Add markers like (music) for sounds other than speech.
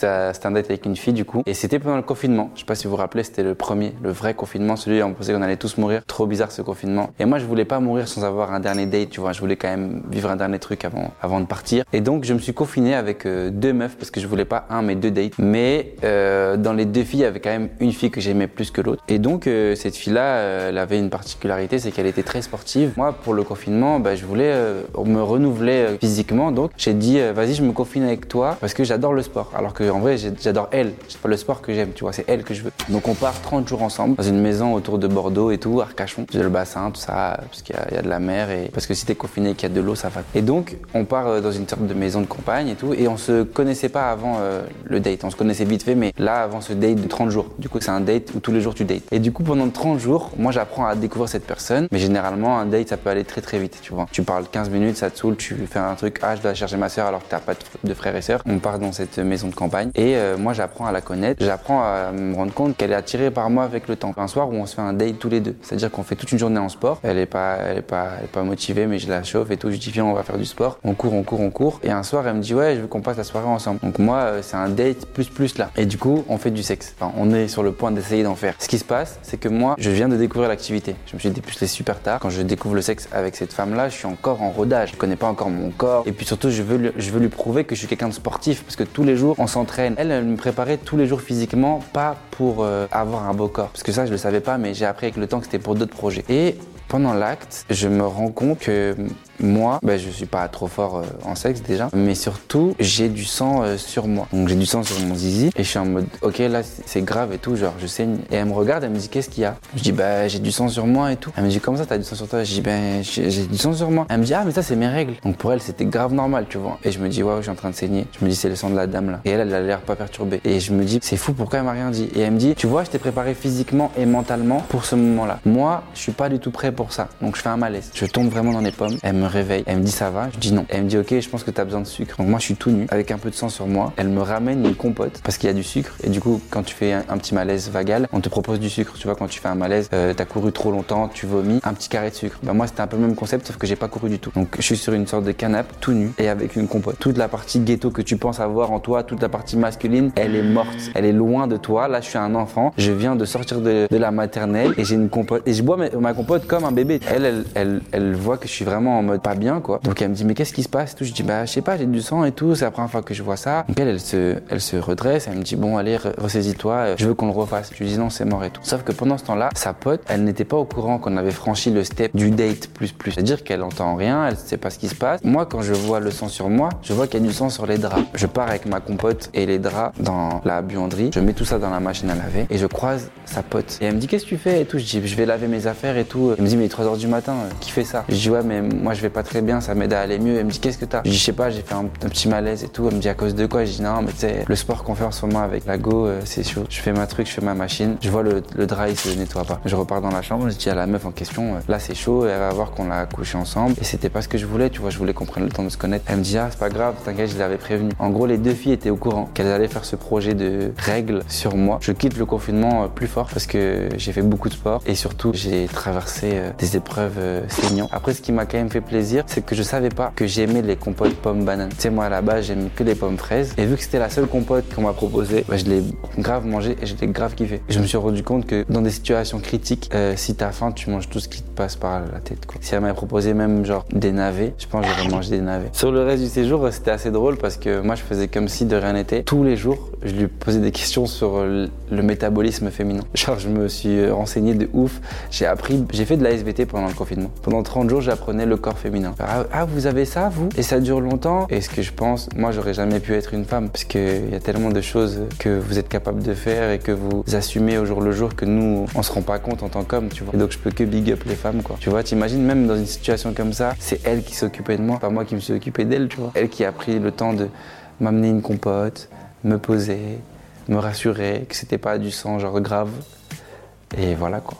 C'était un date avec une fille du coup. Et c'était pendant le confinement. Je sais pas si vous vous rappelez, c'était le premier, le vrai confinement, celui où on pensait qu'on allait tous mourir. Trop bizarre ce confinement. Et moi je voulais pas mourir sans avoir un dernier date, tu vois. Je voulais quand même vivre un dernier truc avant, avant de partir. Et donc je me suis confiné avec euh, deux meufs parce que je voulais pas un mais deux dates. Mais euh, dans les deux filles, il y avait quand même une fille que j'aimais plus que l'autre. Et donc euh, cette fille-là, elle avait une particularité, c'est qu'elle était très sportive. Moi pour le confinement, bah, je voulais me renouveler physiquement. Donc j'ai dit vas-y je me confine avec toi parce que j'adore le sport. Alors que en vrai j'adore elle. C'est pas le sport que j'aime, tu vois, c'est elle que je veux. Donc on part 30 jours ensemble dans une maison autour de Bordeaux et tout, Arcachon. J'ai le bassin, tout ça, parce qu'il y, a- de la mer et parce que si t'es confiné et qu'il y a de l'eau, ça va. Et donc on part euh, dans une sorte de maison de campagne et tout et on se connaissait pas avant euh, le date. On se connaissait vite fait, mais là avant ce date de 30 jours. Du coup c'est un date où tous les jours tu dates. Et du coup pendant 30 jours, moi j'apprends à découvrir cette personne, mais généralement un date ça peut aller très très vite, tu. Tu parles 15 minutes, ça te saoule, tu fais un truc, ah je dois chercher ma soeur alors que t'as pas de frères et sœurs. On part dans cette maison de campagne et euh, moi j'apprends à la connaître, j'apprends à me rendre compte qu'elle est attirée par moi avec le temps. Un soir où on se fait un date tous les deux, c'est-à-dire qu'on fait toute une journée en sport. Elle est pas, elle est pas, elle est pas motivée, mais je la chauffe et tout. Je dis viens on va faire du sport. On court, on court, on court. Et un soir elle me dit ouais je veux qu'on passe la soirée ensemble. Donc moi euh, c'est un date plus plus là. Et du coup on fait du sexe. Enfin, on est sur le point d'essayer d'en faire. Ce qui se passe c'est que moi je viens de découvrir l'activité. Je me suis dépucelé super tard. Quand je découvre le sexe avec cette femme-là, je suis encore en rodage. Je connais pas encore mon corps. Et puis surtout, je veux, lui, je veux lui prouver que je suis quelqu'un de sportif parce que tous les jours, on s'entraîne. Elle, me préparait tous les jours physiquement, pas pour euh, avoir un beau corps. Parce que ça, je le savais pas, mais j'ai appris avec le temps que c'était pour d'autres projets. Et pendant l'acte, je me rends compte que moi, ben, je suis pas trop fort euh, en sexe déjà, mais surtout, j'ai du sang euh, sur moi. Donc j'ai du sang sur mon zizi et je suis en mode, ok, là c'est grave et tout, genre je saigne. Et elle me regarde, elle me dit, qu'est-ce qu'il y a? Je dis, bah j'ai du sang sur moi et tout. Elle me dit, comment ça, t'as du sang sur toi? Je dis, ben j'ai j'ai du sang sur moi. Elle me dit, ah, mais ça c'est mes règles. Donc pour elle, c'était grave normal, tu vois. Et je me dis, waouh, je suis en train de saigner. Je me dis, c'est le sang de la dame là. Et elle, elle a l'air pas perturbée. Et je me dis, c'est fou, pourquoi elle m'a rien dit? Et elle me dit, tu vois, je t'ai préparé physiquement et mentalement pour ce moment-là. Moi, je suis pas du tout prêt pour ça. Donc je fais un malaise. Je tombe vraiment dans les pommes. Elle me réveille. Elle me dit, ça va? Je dis non. Elle me dit, ok, je pense que t'as besoin de sucre. Donc moi, je suis tout nu avec un peu de sang sur moi. Elle me ramène une compote parce qu'il y a du sucre. Et du coup, quand tu fais un, petit malaise vagal, on te propose du sucre. Tu vois, quand tu fais un malaise, euh, t'as couru trop longtemps, tu vomis, un petit carré de sucre. Bah moi, c'était un peu le même concept, sauf que j'ai pas couru du tout. Donc je suis sur une sorte de canapé, tout nu et avec une compote. Toute la partie ghetto que tu penses avoir en toi, toute la partie masculine, elle est morte. Elle est loin de toi. Là, je suis un enfant. Je viens de sortir de, la maternelle et j'ai une compote. Et je bois ma, compote comme un bébé. Elle, elle, elle, elle voit que je suis vraiment en mode pas bien, quoi. Donc elle me dit, mais qu'est-ce qui se passe et tout? Je dis, bah, je sais pas, j'ai du sang et tout. C'est la première fois que je vois ça. Donc elle, elle se, elle se redresse. Elle me dit, bon, allez, re- ressaisis-toi. Je veux qu'on le refasse. Je lui dis, non, c'est mort et tout. Sauf que pendant ce temps-là, sa pote, elle n'était pas au courant qu'on avait franchi le step du date plus plus. C'est-à-dire qu'elle entend rien, elle sait pas ce qui se passe. Moi, quand je vois le sang sur moi, je vois qu'il y a du sang sur les draps. Je pars avec ma compote et les draps dans la buanderie. Je mets tout ça dans la machine à laver et je croise sa pote. Et elle me dit, qu'est-ce que tu fais et tout? Je dis, je vais laver mes affaires et tout. Elle me dit, mais il est 3 heures du matin, euh, qui fait ça? Je dis, ouais, mais moi, je vais pas très bien, ça m'aide à aller mieux. Elle me dit, qu'est-ce que t'as? Je dis, je sais pas, j'ai fait un, petit malaise et tout. Elle me dit, à cause de quoi? Je dis, non, mais tu sais, le sport qu'on fait en ce moment avec la go, euh, c'est chaud. Je fais ma truc, je fais ma machine. Je vois le, le drap, il se nettoie pas. Je repars dans la chambre, je dis à la meuf en question, euh, là, c'est chaud, elle va voir qu'on l'a couché ensemble. Et c'était pas ce que je voulais, tu vois, je voulais qu'on prenne le temps de se connaître. Elle me dit, ah, c'est pas grave, t'inquiète, je l'avais prévenu. En gros, les deux filles étaient au courant qu'elles allaient faire ce projet de règles sur moi. Je quitte le confinement euh, plus fort parce que j'ai fait beaucoup de sport et surtout, j'ai traversé euh, des épreuves euh, saignantes. Après, ce qui m'a quand même fait plaisir, c'est que je savais pas que j'aimais les compotes pommes bananes. Tu sais, moi, à la base, j'aime que les pommes fraises. Et vu que c'était la seule compote qu'on m'a proposée, bah, je l'ai grave mangé et je l'ai grave kiffé. Je me suis rendu compte que dans des situations critiques, si t'as faim, tu manges tout ce qui te passe par la tête. Si elle m'avait proposé même genre des navets, je pense que j'aurais mangé des navets. Sur le reste du séjour, c'était assez drôle parce que moi, je faisais comme si de rien n'était. Tous les jours, je lui posais des questions sur euh, le métabolisme féminin. (laughs) Genre, je me suis euh, renseigné de ouf. J'ai appris, j'ai fait de la SVT pendant le confinement. Pendant 30 jours, j'apprenais le corps féminin. Ah, ah, vous avez ça, vous? Et ça dure longtemps Et ce que je pense, moi, j'aurais jamais pu être une femme parce qu'il y a tellement de choses que vous êtes capable de faire et que vous assumez au jour le jour que nous, on se rend pas compte en tant qu'homme, tu vois. Et donc, je peux que big up les femmes, quoi. Tu vois, t'imagines, même dans une situation comme ça, c'est elle qui s'occupait de moi, pas moi qui me suis occupé d'elle, tu vois. Elle qui a pris le temps de m'amener une compote, me poser, me rassurer que c'était pas du sang genre grave. Et voilà quoi.